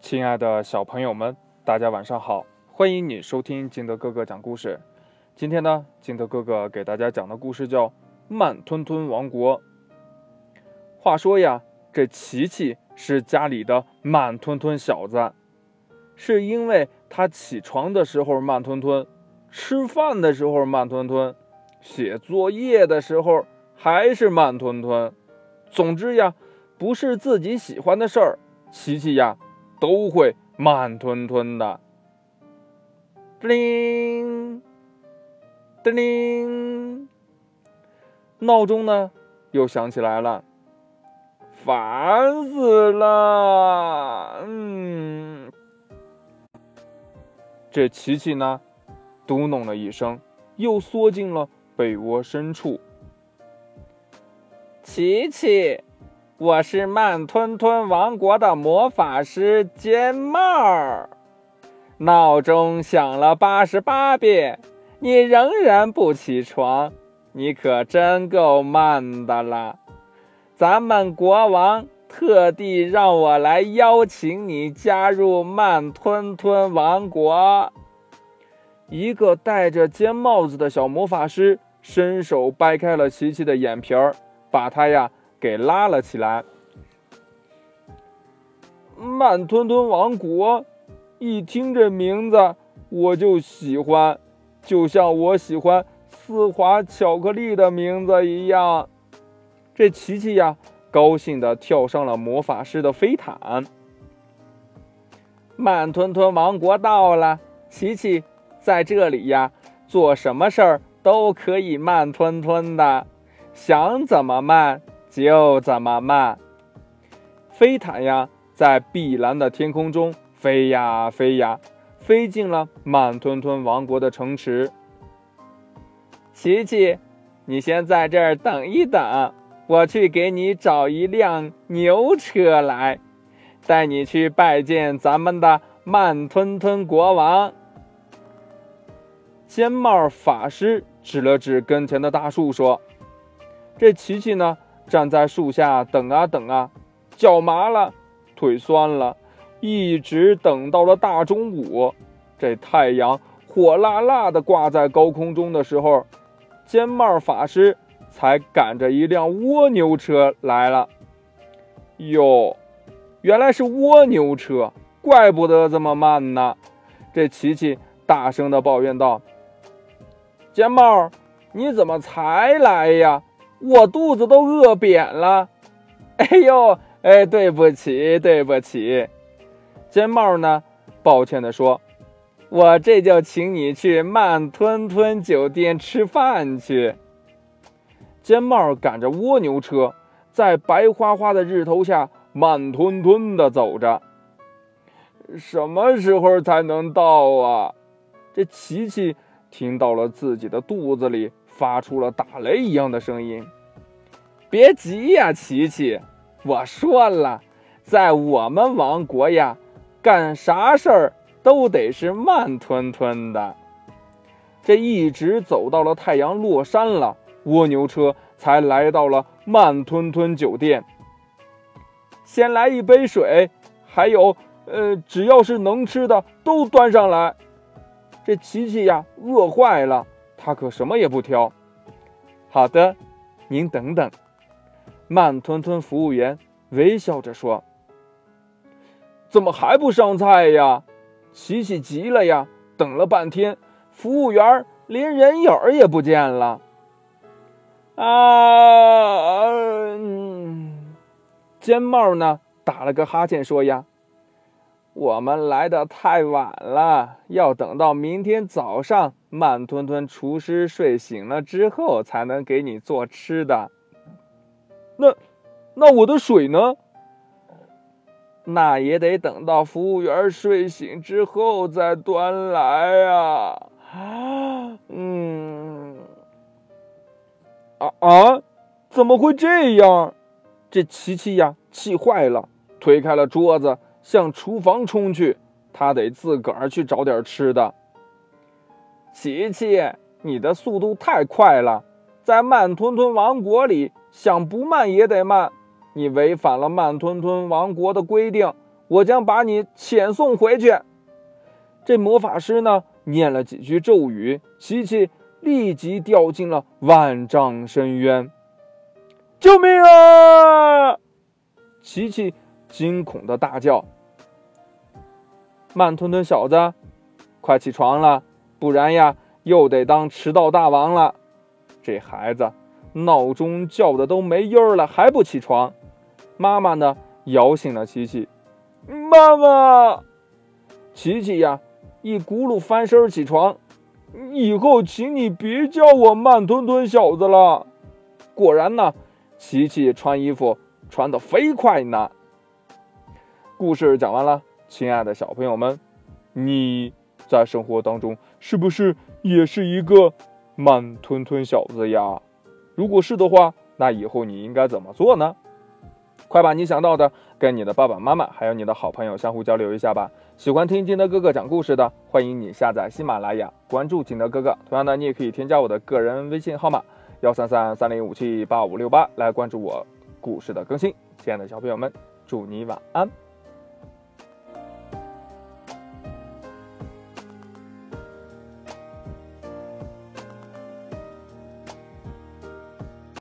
亲爱的小朋友们，大家晚上好！欢迎你收听金德哥哥讲故事。今天呢，金德哥哥给大家讲的故事叫《慢吞吞王国》。话说呀，这琪琪是家里的慢吞吞小子，是因为他起床的时候慢吞吞，吃饭的时候慢吞吞，写作业的时候还是慢吞吞。总之呀，不是自己喜欢的事儿，琪琪呀。都会慢吞吞的。叮铃，叮铃，闹钟呢又响起来了，烦死了！嗯，这琪琪呢，嘟哝了一声，又缩进了被窝深处。琪琪。我是慢吞吞王国的魔法师尖帽儿，闹钟响了八十八遍，你仍然不起床，你可真够慢的了。咱们国王特地让我来邀请你加入慢吞吞王国。一个戴着尖帽子的小魔法师伸手掰开了琪琪的眼皮儿，把他呀。给拉了起来。慢吞吞王国，一听这名字我就喜欢，就像我喜欢丝滑巧克力的名字一样。这琪琪呀，高兴的跳上了魔法师的飞毯。慢吞吞王国到了，琪琪在这里呀，做什么事儿都可以慢吞吞的，想怎么慢。就怎么慢，飞毯呀，在碧蓝的天空中飞呀飞呀，飞进了慢吞吞王国的城池。琪琪，你先在这儿等一等，我去给你找一辆牛车来，带你去拜见咱们的慢吞吞国王。尖帽法师指了指跟前的大树，说：“这琪琪呢？”站在树下等啊等啊，脚麻了，腿酸了，一直等到了大中午。这太阳火辣辣的挂在高空中的时候，尖帽法师才赶着一辆蜗牛车来了。哟，原来是蜗牛车，怪不得这么慢呢。这琪琪大声的抱怨道：“尖帽，你怎么才来呀？”我肚子都饿扁了，哎呦，哎，对不起，对不起。尖帽呢？抱歉地说：“我这就请你去慢吞吞酒店吃饭去。”尖帽赶着蜗牛车，在白花花的日头下慢吞吞地走着。什么时候才能到啊？这琪琪听到了自己的肚子里。发出了打雷一样的声音。别急呀，琪琪，我说了，在我们王国呀，干啥事儿都得是慢吞吞的。这一直走到了太阳落山了，蜗牛车才来到了慢吞吞酒店。先来一杯水，还有，呃，只要是能吃的都端上来。这琪琪呀，饿坏了。他可什么也不挑。好的，您等等。慢吞吞服务员微笑着说：“怎么还不上菜呀？”琪琪急了呀，等了半天，服务员连人影儿也不见了。啊！尖帽呢？打了个哈欠说：“呀。”我们来的太晚了，要等到明天早上慢吞吞厨师睡醒了之后才能给你做吃的。那，那我的水呢？那也得等到服务员睡醒之后再端来呀。嗯，啊啊，怎么会这样？这琪琪呀，气坏了，推开了桌子。向厨房冲去，他得自个儿去找点吃的。琪琪，你的速度太快了，在慢吞吞王国里，想不慢也得慢。你违反了慢吞吞王国的规定，我将把你遣送回去。这魔法师呢，念了几句咒语，琪琪立即掉进了万丈深渊。救命啊！琪琪惊恐的大叫：“慢吞吞小子，快起床了，不然呀，又得当迟到大王了。”这孩子闹钟叫的都没音儿了，还不起床。妈妈呢，摇醒了琪琪。妈妈，琪琪呀！一咕噜翻身起床，以后请你别叫我慢吞吞小子了。果然呢，琪琪穿衣服穿得飞快呢。故事讲完了，亲爱的小朋友们，你在生活当中是不是也是一个慢吞吞小子呀？如果是的话，那以后你应该怎么做呢？快把你想到的跟你的爸爸妈妈还有你的好朋友相互交流一下吧。喜欢听金德哥哥讲故事的，欢迎你下载喜马拉雅，关注金德哥哥。同样的，你也可以添加我的个人微信号码幺三三三零五七八五六八来关注我故事的更新。亲爱的小朋友们，祝你晚安。